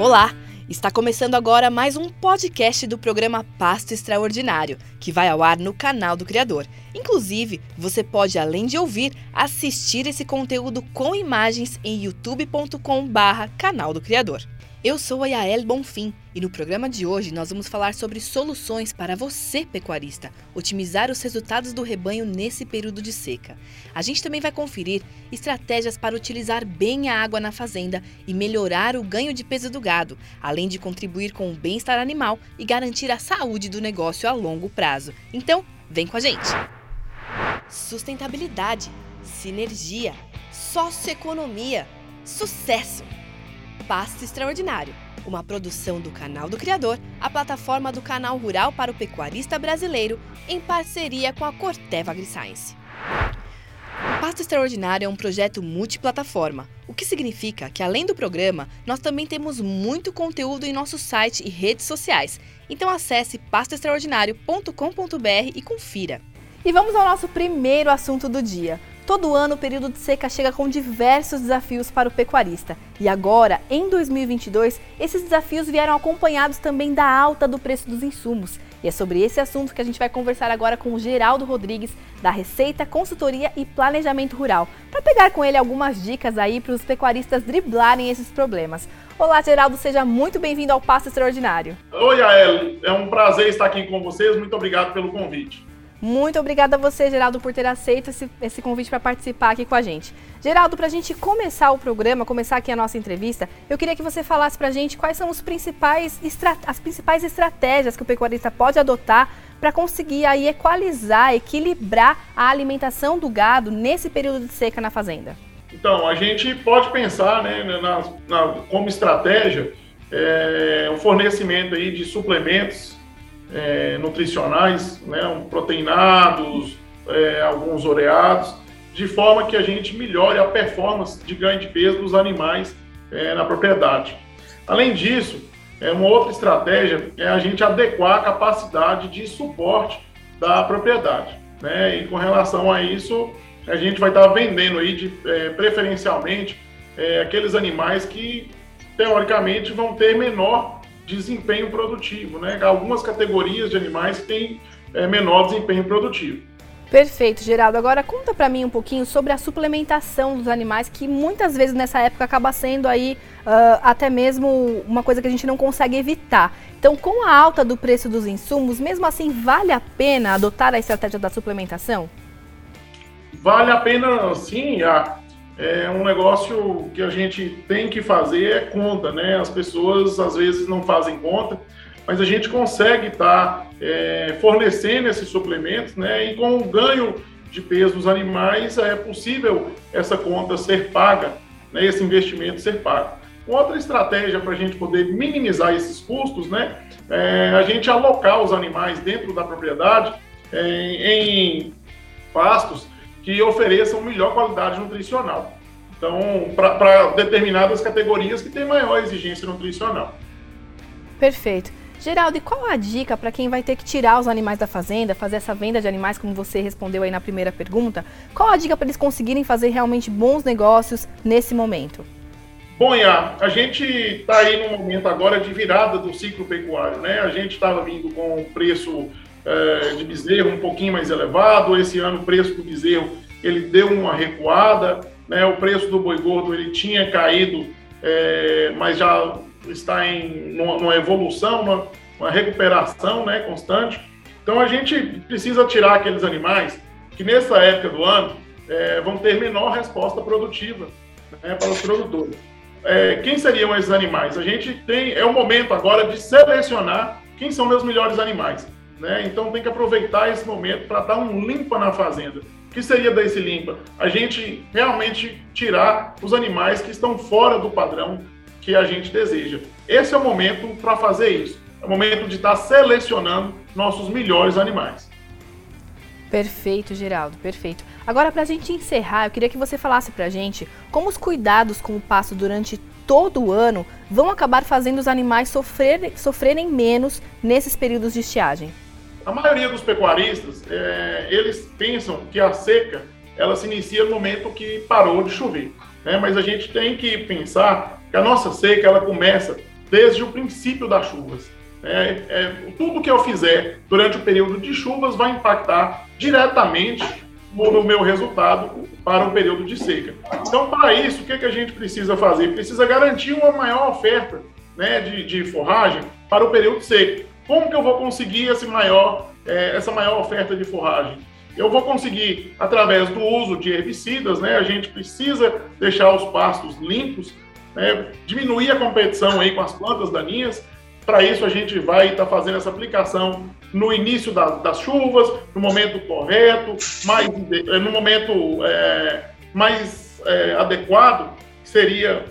Olá! Está começando agora mais um podcast do programa Pasto Extraordinário, que vai ao ar no canal do Criador. Inclusive, você pode, além de ouvir, assistir esse conteúdo com imagens em youtube.com/barra canal do Criador. Eu sou a Yael Bonfim e no programa de hoje nós vamos falar sobre soluções para você, pecuarista, otimizar os resultados do rebanho nesse período de seca. A gente também vai conferir estratégias para utilizar bem a água na fazenda e melhorar o ganho de peso do gado, além de contribuir com o bem-estar animal e garantir a saúde do negócio a longo prazo. Então, vem com a gente! Sustentabilidade, sinergia, socioeconomia, sucesso! Pasto Extraordinário, uma produção do Canal do Criador, a plataforma do canal rural para o pecuarista brasileiro, em parceria com a Corteva AgriScience. Pasto Extraordinário é um projeto multiplataforma, o que significa que, além do programa, nós também temos muito conteúdo em nosso site e redes sociais. Então acesse pastoextraordinário.com.br e confira. E vamos ao nosso primeiro assunto do dia. Todo ano o período de seca chega com diversos desafios para o pecuarista. E agora, em 2022, esses desafios vieram acompanhados também da alta do preço dos insumos. E é sobre esse assunto que a gente vai conversar agora com o Geraldo Rodrigues, da Receita, Consultoria e Planejamento Rural, para pegar com ele algumas dicas aí para os pecuaristas driblarem esses problemas. Olá, Geraldo, seja muito bem-vindo ao Passo Extraordinário. Oi, Ael, é um prazer estar aqui com vocês, muito obrigado pelo convite. Muito obrigada a você, Geraldo, por ter aceito esse, esse convite para participar aqui com a gente. Geraldo, para a gente começar o programa, começar aqui a nossa entrevista, eu queria que você falasse para a gente quais são os principais as principais estratégias que o pecuarista pode adotar para conseguir aí equalizar, equilibrar a alimentação do gado nesse período de seca na fazenda. Então, a gente pode pensar né, na, na, como estratégia é, o fornecimento aí de suplementos é, nutricionais, né, um proteinados, é, alguns oreados, de forma que a gente melhore a performance de ganho de peso dos animais é, na propriedade. Além disso, é, uma outra estratégia é a gente adequar a capacidade de suporte da propriedade. Né? E com relação a isso, a gente vai estar vendendo aí de, é, preferencialmente é, aqueles animais que teoricamente vão ter menor desempenho produtivo, né? Algumas categorias de animais têm é, menor desempenho produtivo. Perfeito, Geraldo. Agora conta para mim um pouquinho sobre a suplementação dos animais, que muitas vezes nessa época acaba sendo aí uh, até mesmo uma coisa que a gente não consegue evitar. Então, com a alta do preço dos insumos, mesmo assim, vale a pena adotar a estratégia da suplementação? Vale a pena, sim. A, é um negócio que a gente tem que fazer é conta, né? As pessoas às vezes não fazem conta, mas a gente consegue estar tá, é, fornecendo esses suplementos, né? E com o ganho de peso dos animais é possível essa conta ser paga, né? Esse investimento ser pago. Outra estratégia para a gente poder minimizar esses custos, né? É a gente alocar os animais dentro da propriedade é, em pastos que ofereçam melhor qualidade nutricional. Então, para determinadas categorias que têm maior exigência nutricional. Perfeito. Geraldo, e qual a dica para quem vai ter que tirar os animais da fazenda, fazer essa venda de animais, como você respondeu aí na primeira pergunta? Qual a dica para eles conseguirem fazer realmente bons negócios nesse momento? Bom, Iá, a gente está aí no momento agora de virada do ciclo pecuário, né? A gente estava vindo com o preço é, de bezerro um pouquinho mais elevado. Esse ano o preço do bezerro ele deu uma recuada, né? O preço do boi gordo ele tinha caído, é, mas já está em uma, evolução, uma, uma, recuperação, né? Constante. Então a gente precisa tirar aqueles animais que nessa época do ano é, vão ter menor resposta produtiva né, para os produtores. É, quem seriam esses animais? A gente tem é o momento agora de selecionar quem são meus melhores animais. Né? Então tem que aproveitar esse momento para dar um limpa na fazenda. O que seria dar esse limpa? A gente realmente tirar os animais que estão fora do padrão que a gente deseja. Esse é o momento para fazer isso. É o momento de estar selecionando nossos melhores animais. Perfeito, Geraldo, perfeito. Agora, para a gente encerrar, eu queria que você falasse para a gente como os cuidados com o pasto durante todo o ano vão acabar fazendo os animais sofrerem, sofrerem menos nesses períodos de estiagem. A maioria dos pecuaristas, é, eles pensam que a seca ela se inicia no momento que parou de chover. Né? Mas a gente tem que pensar que a nossa seca ela começa desde o princípio das chuvas. É, é, tudo que eu fizer durante o período de chuvas vai impactar diretamente no meu resultado para o período de seca. Então, para isso, o que, que a gente precisa fazer? Precisa garantir uma maior oferta né, de, de forragem para o período seco. Como que eu vou conseguir esse maior, é, essa maior oferta de forragem? Eu vou conseguir através do uso de herbicidas, né? A gente precisa deixar os pastos limpos, né, diminuir a competição aí com as plantas daninhas. Para isso, a gente vai estar tá fazendo essa aplicação no início da, das chuvas, no momento correto, mais, eh, no momento é, mais é, adequado, seria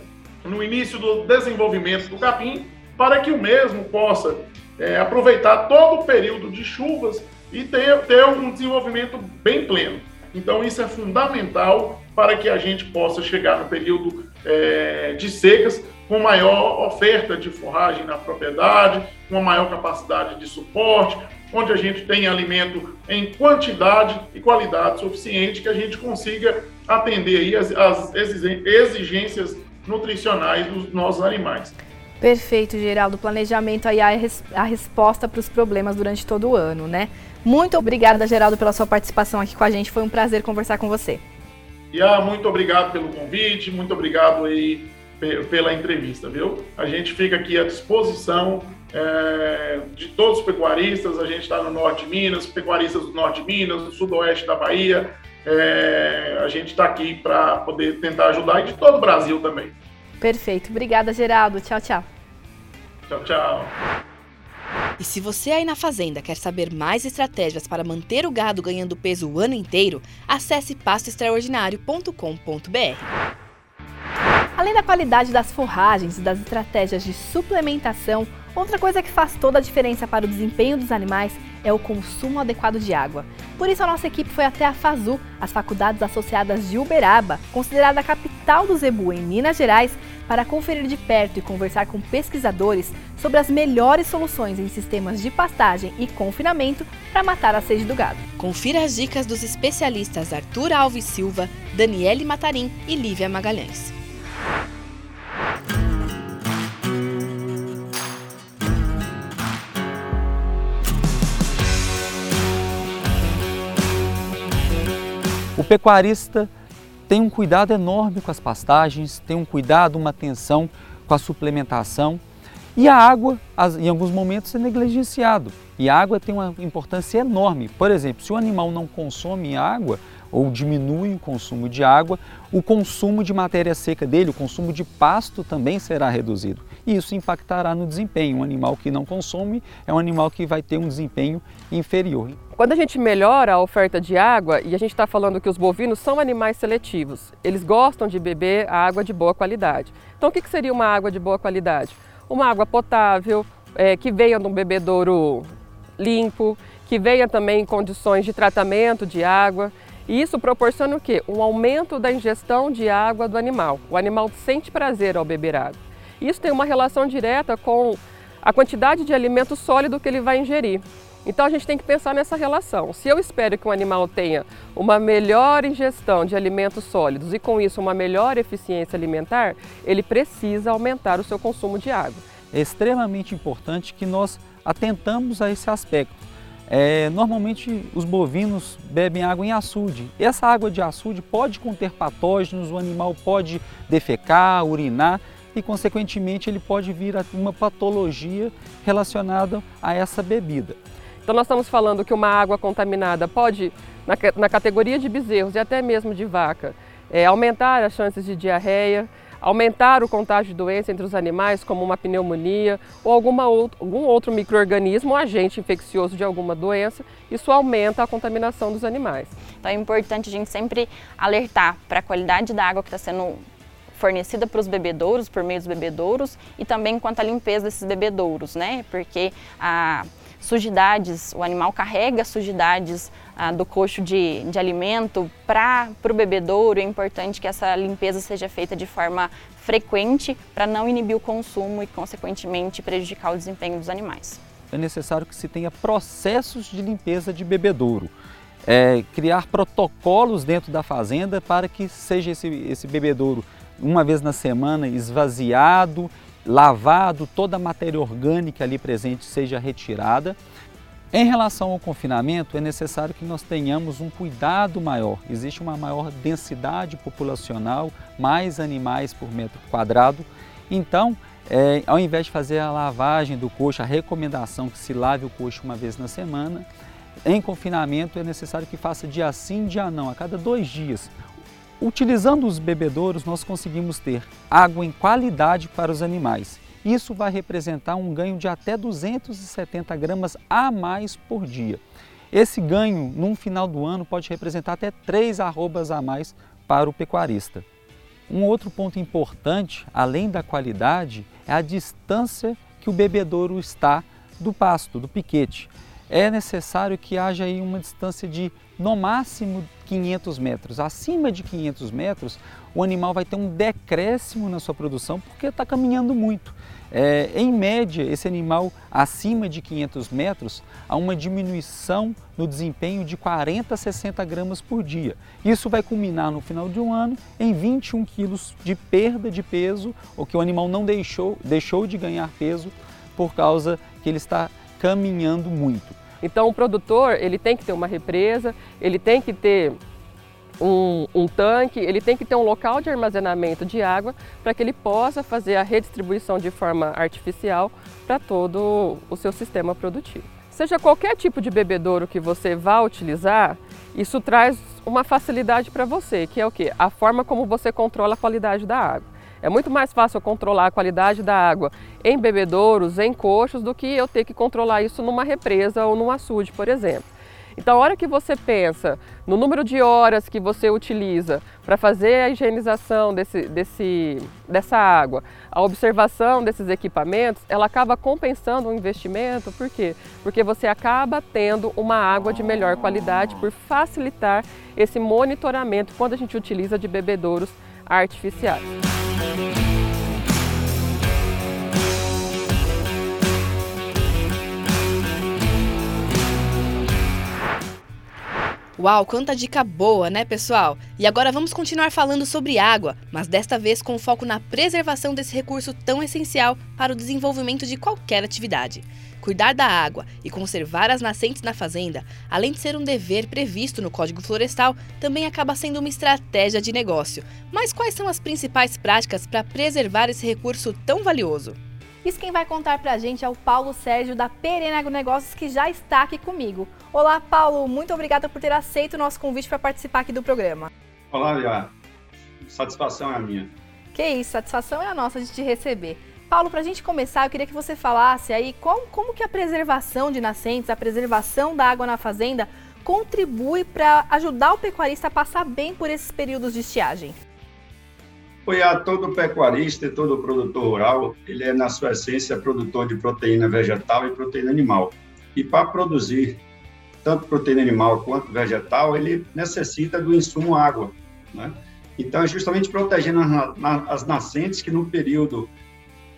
no início do desenvolvimento do capim, para que o mesmo possa é, aproveitar todo o período de chuvas e ter, ter um desenvolvimento bem pleno. Então, isso é fundamental para que a gente possa chegar no período é, de secas com maior oferta de forragem na propriedade, uma maior capacidade de suporte, onde a gente tem alimento em quantidade e qualidade suficiente que a gente consiga atender aí as, as exigências nutricionais dos nossos animais. Perfeito, Geraldo. Planejamento aí é a resposta para os problemas durante todo o ano, né? Muito obrigada, Geraldo, pela sua participação aqui com a gente. Foi um prazer conversar com você. Ah, muito obrigado pelo convite, muito obrigado aí pela entrevista, viu? A gente fica aqui à disposição é, de todos os pecuaristas. A gente está no norte de Minas, pecuaristas do norte de Minas, do sudoeste da Bahia. É, a gente está aqui para poder tentar ajudar e de todo o Brasil também. Perfeito. Obrigada, Geraldo. Tchau, tchau. Tchau, tchau. E se você aí na fazenda quer saber mais estratégias para manter o gado ganhando peso o ano inteiro, acesse pastoextraordinário.com.br. Além da qualidade das forragens e das estratégias de suplementação, outra coisa que faz toda a diferença para o desempenho dos animais é o consumo adequado de água. Por isso, a nossa equipe foi até a FASU, as Faculdades Associadas de Uberaba, considerada a capital do zebu em Minas Gerais, para conferir de perto e conversar com pesquisadores sobre as melhores soluções em sistemas de pastagem e confinamento para matar a sede do gado. Confira as dicas dos especialistas Arthur Alves Silva, Daniele Matarim e Lívia Magalhães. O pecuarista tem um cuidado enorme com as pastagens, tem um cuidado, uma atenção com a suplementação e a água, em alguns momentos, é negligenciado. E a água tem uma importância enorme. Por exemplo, se o animal não consome água, ou diminui o consumo de água, o consumo de matéria seca dele, o consumo de pasto também será reduzido. E isso impactará no desempenho. Um animal que não consome é um animal que vai ter um desempenho inferior. Quando a gente melhora a oferta de água, e a gente está falando que os bovinos são animais seletivos, eles gostam de beber água de boa qualidade. Então, o que seria uma água de boa qualidade? Uma água potável, é, que venha de um bebedouro limpo, que venha também em condições de tratamento de água. E isso proporciona o quê? Um aumento da ingestão de água do animal. O animal sente prazer ao beber água. Isso tem uma relação direta com a quantidade de alimento sólido que ele vai ingerir. Então a gente tem que pensar nessa relação. Se eu espero que um animal tenha uma melhor ingestão de alimentos sólidos e com isso uma melhor eficiência alimentar, ele precisa aumentar o seu consumo de água. É extremamente importante que nós atentamos a esse aspecto. É, normalmente os bovinos bebem água em açude. Essa água de açude pode conter patógenos, o animal pode defecar, urinar e, consequentemente, ele pode vir a uma patologia relacionada a essa bebida. Então, nós estamos falando que uma água contaminada pode, na, na categoria de bezerros e até mesmo de vaca, é, aumentar as chances de diarreia, aumentar o contágio de doença entre os animais, como uma pneumonia ou alguma outro, algum outro microorganismo, um agente infeccioso de alguma doença, isso aumenta a contaminação dos animais. Então é importante a gente sempre alertar para a qualidade da água que está sendo fornecida para os bebedouros, por meio dos bebedouros, e também quanto à limpeza desses bebedouros, né? Porque a sujidades, o animal carrega sujidades ah, do coxo de, de alimento para o bebedouro, é importante que essa limpeza seja feita de forma frequente para não inibir o consumo e, consequentemente, prejudicar o desempenho dos animais. É necessário que se tenha processos de limpeza de bebedouro. É, criar protocolos dentro da fazenda para que seja esse, esse bebedouro uma vez na semana esvaziado, lavado, toda a matéria orgânica ali presente seja retirada. Em relação ao confinamento, é necessário que nós tenhamos um cuidado maior. Existe uma maior densidade populacional, mais animais por metro quadrado. Então, é, ao invés de fazer a lavagem do coxo, a recomendação que se lave o coxo uma vez na semana, em confinamento é necessário que faça dia sim, dia não, a cada dois dias. Utilizando os bebedouros, nós conseguimos ter água em qualidade para os animais. Isso vai representar um ganho de até 270 gramas a mais por dia. Esse ganho, num final do ano, pode representar até 3 arrobas a mais para o pecuarista. Um outro ponto importante, além da qualidade, é a distância que o bebedouro está do pasto, do piquete. É necessário que haja aí uma distância de no máximo 500 metros. Acima de 500 metros, o animal vai ter um decréscimo na sua produção porque está caminhando muito. É, em média, esse animal acima de 500 metros, há uma diminuição no desempenho de 40 a 60 gramas por dia. Isso vai culminar no final de um ano em 21 quilos de perda de peso, ou que o animal não deixou, deixou de ganhar peso por causa que ele está caminhando muito. Então o produtor ele tem que ter uma represa, ele tem que ter um, um, tanque, ele tem que ter um local de armazenamento de água para que ele possa fazer a redistribuição de forma artificial para todo o seu sistema produtivo. Seja qualquer tipo de bebedouro que você vá utilizar, isso traz uma facilidade para você, que é o que? A forma como você controla a qualidade da água. É muito mais fácil controlar a qualidade da água em bebedouros, em coxos, do que eu ter que controlar isso numa represa ou num açude, por exemplo. Então, a hora que você pensa no número de horas que você utiliza para fazer a higienização desse, desse, dessa água, a observação desses equipamentos, ela acaba compensando o investimento. Por quê? Porque você acaba tendo uma água de melhor qualidade por facilitar esse monitoramento quando a gente utiliza de bebedouros artificiais. Uau, quanta dica boa, né, pessoal? E agora vamos continuar falando sobre água, mas desta vez com foco na preservação desse recurso tão essencial para o desenvolvimento de qualquer atividade. Cuidar da água e conservar as nascentes na fazenda, além de ser um dever previsto no Código Florestal, também acaba sendo uma estratégia de negócio. Mas quais são as principais práticas para preservar esse recurso tão valioso? Isso quem vai contar pra gente é o Paulo Sérgio da Perena Agronegócios, que já está aqui comigo. Olá, Paulo, muito obrigada por ter aceito o nosso convite para participar aqui do programa. Olá, Lia. Satisfação é a minha. Que isso, satisfação é a nossa de te receber. Paulo, para a gente começar, eu queria que você falasse aí como, como que a preservação de nascentes, a preservação da água na fazenda contribui para ajudar o pecuarista a passar bem por esses períodos de estiagem apoiar todo pecuarista e todo produtor rural, ele é, na sua essência, produtor de proteína vegetal e proteína animal. E para produzir tanto proteína animal quanto vegetal, ele necessita do insumo água. Né? Então, é justamente protegendo as nascentes que no período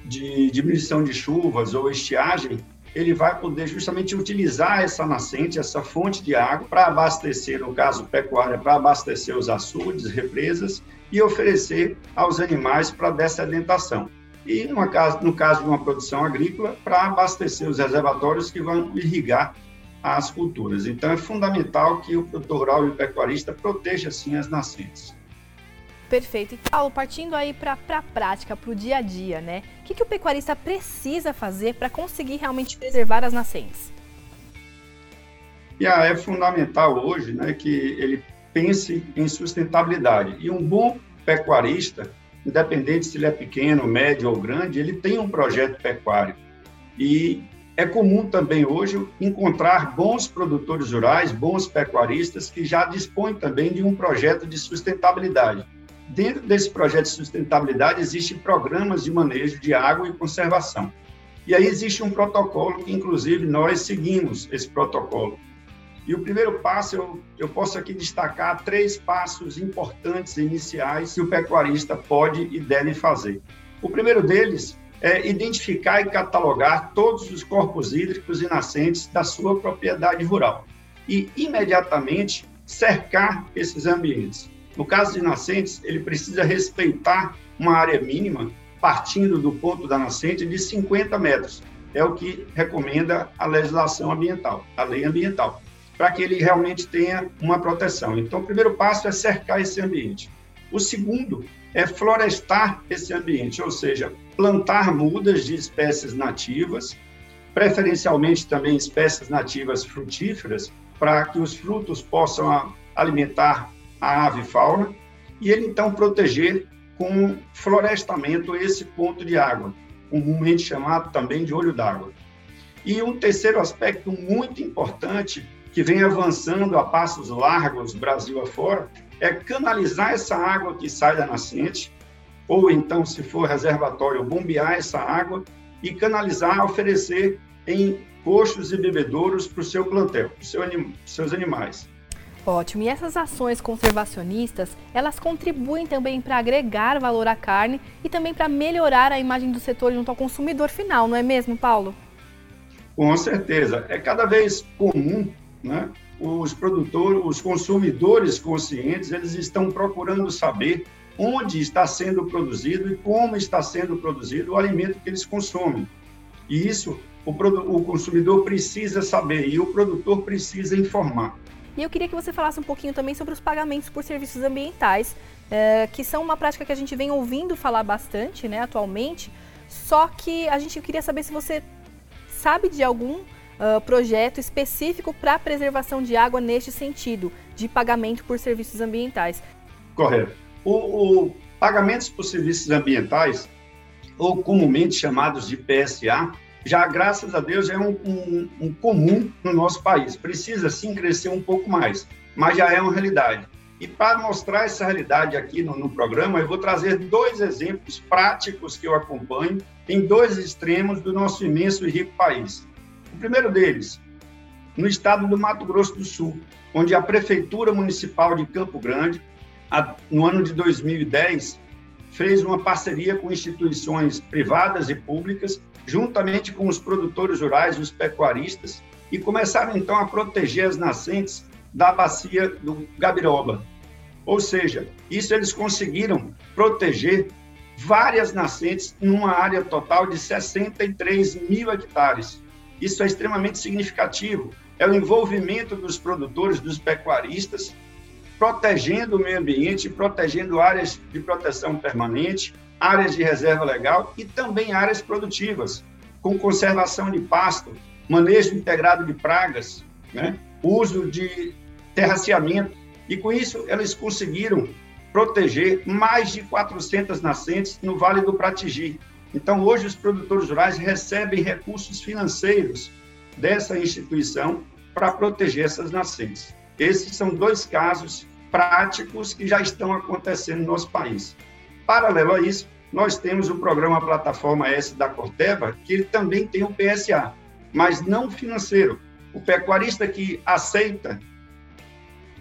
de diminuição de chuvas ou estiagem, ele vai poder justamente utilizar essa nascente, essa fonte de água, para abastecer, no caso pecuária, para abastecer os açudes, represas e oferecer aos animais para dessedentação. E, no caso, no caso de uma produção agrícola, para abastecer os reservatórios que vão irrigar as culturas. Então, é fundamental que o produtor rural e o pecuarista proteja, assim, as nascentes. Perfeito. E Paulo, partindo aí para a prática, para o dia a dia, né? O que, que o pecuarista precisa fazer para conseguir realmente preservar as nascentes? E ah, é fundamental hoje né, que ele pense em sustentabilidade. E um bom pecuarista, independente se ele é pequeno, médio ou grande, ele tem um projeto pecuário. E é comum também hoje encontrar bons produtores rurais, bons pecuaristas que já dispõem também de um projeto de sustentabilidade. Dentro desse projeto de sustentabilidade, existem programas de manejo de água e conservação. E aí existe um protocolo que, inclusive, nós seguimos esse protocolo. E o primeiro passo, eu, eu posso aqui destacar três passos importantes iniciais que o pecuarista pode e deve fazer. O primeiro deles é identificar e catalogar todos os corpos hídricos e nascentes da sua propriedade rural e imediatamente cercar esses ambientes. No caso de nascentes, ele precisa respeitar uma área mínima, partindo do ponto da nascente, de 50 metros. É o que recomenda a legislação ambiental, a lei ambiental, para que ele realmente tenha uma proteção. Então, o primeiro passo é cercar esse ambiente. O segundo é florestar esse ambiente, ou seja, plantar mudas de espécies nativas, preferencialmente também espécies nativas frutíferas, para que os frutos possam alimentar a ave fauna, e ele então proteger com florestamento esse ponto de água, comumente chamado também de olho d'água. E um terceiro aspecto muito importante, que vem avançando a passos largos Brasil afora, é canalizar essa água que sai da nascente, ou então, se for reservatório, bombear essa água e canalizar, oferecer em coxos e bebedouros para o seu plantel, para os seus animais. Ótimo. E essas ações conservacionistas, elas contribuem também para agregar valor à carne e também para melhorar a imagem do setor junto ao consumidor final, não é mesmo, Paulo? Com certeza. É cada vez comum, né? Os produtores, os consumidores conscientes, eles estão procurando saber onde está sendo produzido e como está sendo produzido o alimento que eles consomem. E isso o, o consumidor precisa saber e o produtor precisa informar. E eu queria que você falasse um pouquinho também sobre os pagamentos por serviços ambientais, é, que são uma prática que a gente vem ouvindo falar bastante né, atualmente, só que a gente queria saber se você sabe de algum uh, projeto específico para a preservação de água neste sentido, de pagamento por serviços ambientais. Correto. O, o pagamentos por serviços ambientais, ou comumente chamados de PSA, já, graças a Deus, é um, um, um comum no nosso país. Precisa, sim, crescer um pouco mais, mas já é uma realidade. E para mostrar essa realidade aqui no, no, programa, eu vou trazer dois exemplos práticos que eu acompanho em dois extremos do nosso imenso e rico país. O primeiro deles, no estado do Mato Grosso do Sul, onde a Prefeitura Municipal de Campo Grande, no ano de 2010, fez uma parceria com instituições privadas e públicas juntamente com os produtores rurais os pecuaristas, e começaram então a proteger as nascentes da bacia do Gabiroba. Ou seja, isso eles conseguiram proteger várias nascentes numa área total de 63 mil hectares. Isso é extremamente significativo. É o envolvimento dos produtores, dos pecuaristas, protegendo o meio ambiente, protegendo áreas de proteção permanente, áreas de reserva legal e também áreas produtivas, com conservação de pasto, manejo integrado de pragas, né? uso de terraceamento. E com isso, elas conseguiram proteger mais de 400 nascentes no Vale do Pratigi. Então, hoje, os produtores rurais recebem recursos financeiros dessa instituição para proteger essas nascentes. Esses são dois casos práticos que já estão acontecendo no nosso país. Paralelo a isso, nós temos o programa Plataforma S da Corteva, que ele também tem o PSA, mas não financeiro. O pecuarista que aceita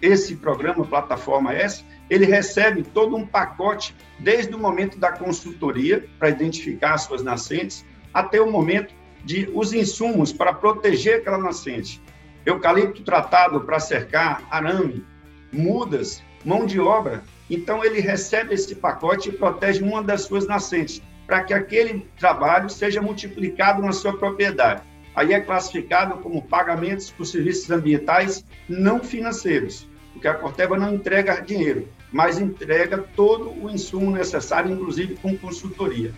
esse programa Plataforma S, ele recebe todo um pacote desde o momento da consultoria para identificar as suas nascentes até o momento de os insumos para proteger aquela nascente. Eucalipto tratado para cercar, arame, mudas, mão de obra então, ele recebe esse pacote e protege uma das suas nascentes, para que aquele trabalho seja multiplicado na sua propriedade. Aí é classificado como pagamentos por serviços ambientais não financeiros, porque a Corteva não entrega dinheiro, mas entrega todo o insumo necessário, inclusive com consultoria.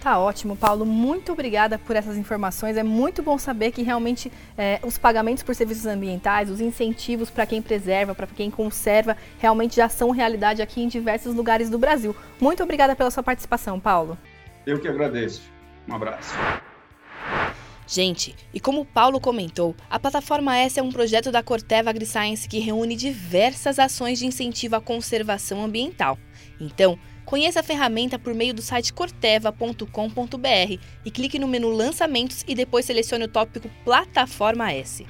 Tá ótimo, Paulo. Muito obrigada por essas informações. É muito bom saber que realmente é, os pagamentos por serviços ambientais, os incentivos para quem preserva, para quem conserva, realmente já são realidade aqui em diversos lugares do Brasil. Muito obrigada pela sua participação, Paulo. Eu que agradeço. Um abraço. Gente, e como o Paulo comentou, a plataforma S é um projeto da Corteva AgriScience que reúne diversas ações de incentivo à conservação ambiental. Então, Conheça a ferramenta por meio do site corteva.com.br e clique no menu Lançamentos e depois selecione o tópico Plataforma S.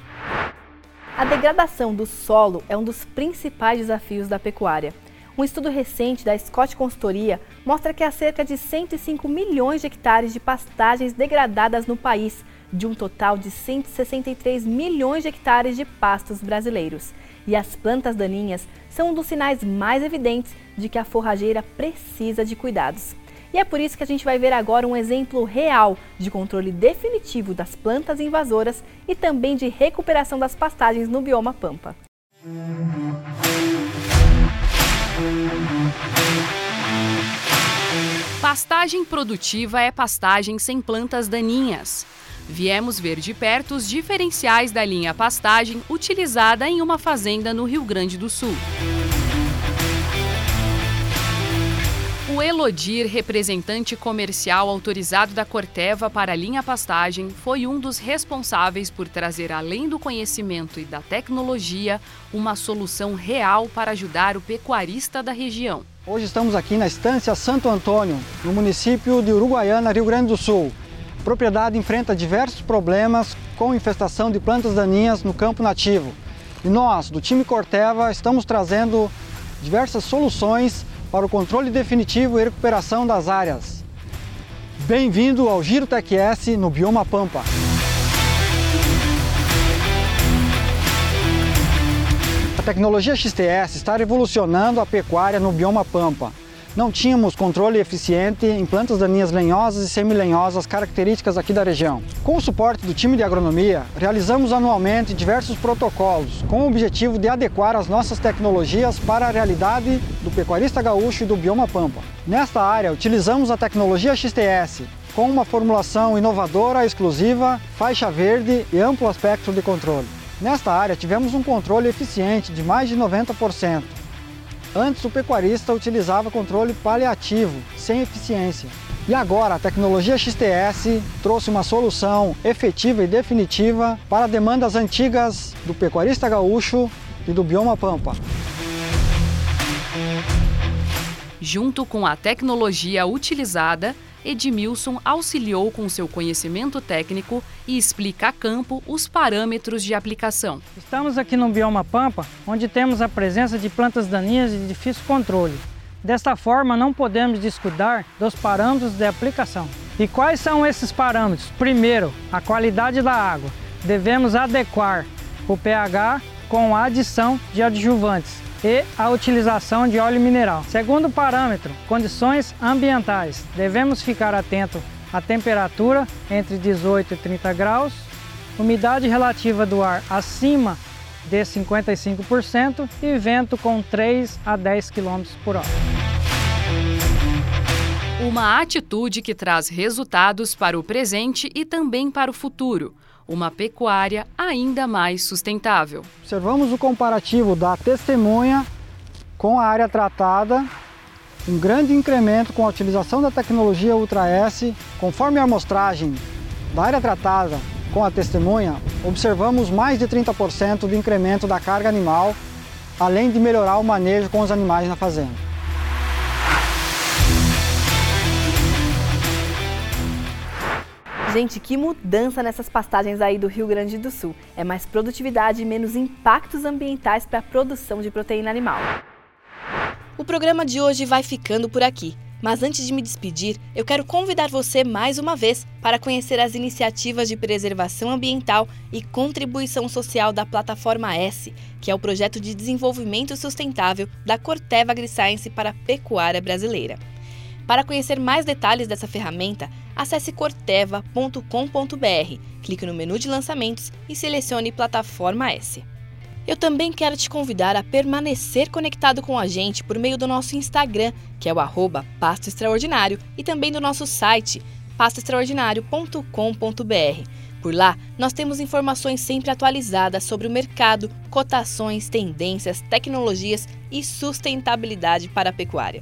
A degradação do solo é um dos principais desafios da pecuária. Um estudo recente da Scott Consultoria mostra que há cerca de 105 milhões de hectares de pastagens degradadas no país, de um total de 163 milhões de hectares de pastos brasileiros. E as plantas daninhas são um dos sinais mais evidentes de que a forrageira precisa de cuidados. E é por isso que a gente vai ver agora um exemplo real de controle definitivo das plantas invasoras e também de recuperação das pastagens no bioma Pampa. Pastagem produtiva é pastagem sem plantas daninhas. Viemos ver de perto os diferenciais da linha pastagem utilizada em uma fazenda no Rio Grande do Sul. O Elodir, representante comercial autorizado da Corteva para a linha pastagem, foi um dos responsáveis por trazer, além do conhecimento e da tecnologia, uma solução real para ajudar o pecuarista da região. Hoje estamos aqui na estância Santo Antônio, no município de Uruguaiana, Rio Grande do Sul. Propriedade enfrenta diversos problemas com infestação de plantas daninhas no campo nativo. E nós, do time Corteva, estamos trazendo diversas soluções para o controle definitivo e recuperação das áreas. Bem-vindo ao Giro Tech S no Bioma Pampa. A tecnologia XTS está revolucionando a pecuária no Bioma Pampa não tínhamos controle eficiente em plantas daninhas lenhosas e semilenhosas características aqui da região. Com o suporte do time de agronomia, realizamos anualmente diversos protocolos com o objetivo de adequar as nossas tecnologias para a realidade do pecuarista gaúcho e do bioma pampa. Nesta área, utilizamos a tecnologia XTS, com uma formulação inovadora, exclusiva, faixa verde e amplo aspecto de controle. Nesta área, tivemos um controle eficiente de mais de 90%, Antes, o pecuarista utilizava controle paliativo, sem eficiência. E agora, a tecnologia XTS trouxe uma solução efetiva e definitiva para demandas antigas do pecuarista gaúcho e do bioma pampa. Junto com a tecnologia utilizada, Edmilson auxiliou com seu conhecimento técnico e explica a campo os parâmetros de aplicação. Estamos aqui no bioma Pampa, onde temos a presença de plantas daninhas de difícil controle. Desta forma, não podemos descuidar dos parâmetros de aplicação. E quais são esses parâmetros? Primeiro, a qualidade da água. Devemos adequar o pH com a adição de adjuvantes e a utilização de óleo mineral. Segundo parâmetro, condições ambientais. Devemos ficar atento à temperatura entre 18 e 30 graus, umidade relativa do ar acima de 55% e vento com 3 a 10 km por hora. Uma atitude que traz resultados para o presente e também para o futuro uma pecuária ainda mais sustentável. Observamos o comparativo da testemunha com a área tratada, um grande incremento com a utilização da tecnologia Ultra S, conforme a amostragem da área tratada com a testemunha, observamos mais de 30% de incremento da carga animal, além de melhorar o manejo com os animais na fazenda. Gente, que mudança nessas pastagens aí do Rio Grande do Sul. É mais produtividade e menos impactos ambientais para a produção de proteína animal. O programa de hoje vai ficando por aqui. Mas antes de me despedir, eu quero convidar você mais uma vez para conhecer as iniciativas de preservação ambiental e contribuição social da Plataforma S, que é o projeto de desenvolvimento sustentável da Corteva AgriScience para a pecuária brasileira. Para conhecer mais detalhes dessa ferramenta, acesse corteva.com.br, clique no menu de lançamentos e selecione Plataforma S. Eu também quero te convidar a permanecer conectado com a gente por meio do nosso Instagram, que é o Pasto Extraordinário, e também do nosso site, pastoextraordinário.com.br. Por lá, nós temos informações sempre atualizadas sobre o mercado, cotações, tendências, tecnologias e sustentabilidade para a pecuária.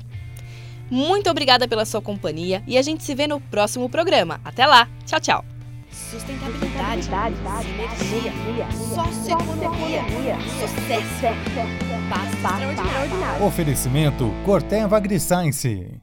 Muito obrigada pela sua companhia e a gente se vê no próximo programa. Até lá. Tchau, tchau. Sustentabilidade, sinergia, socioeconomia, sucesso, paz extraordinário. Oferecimento Corteva AgriScience.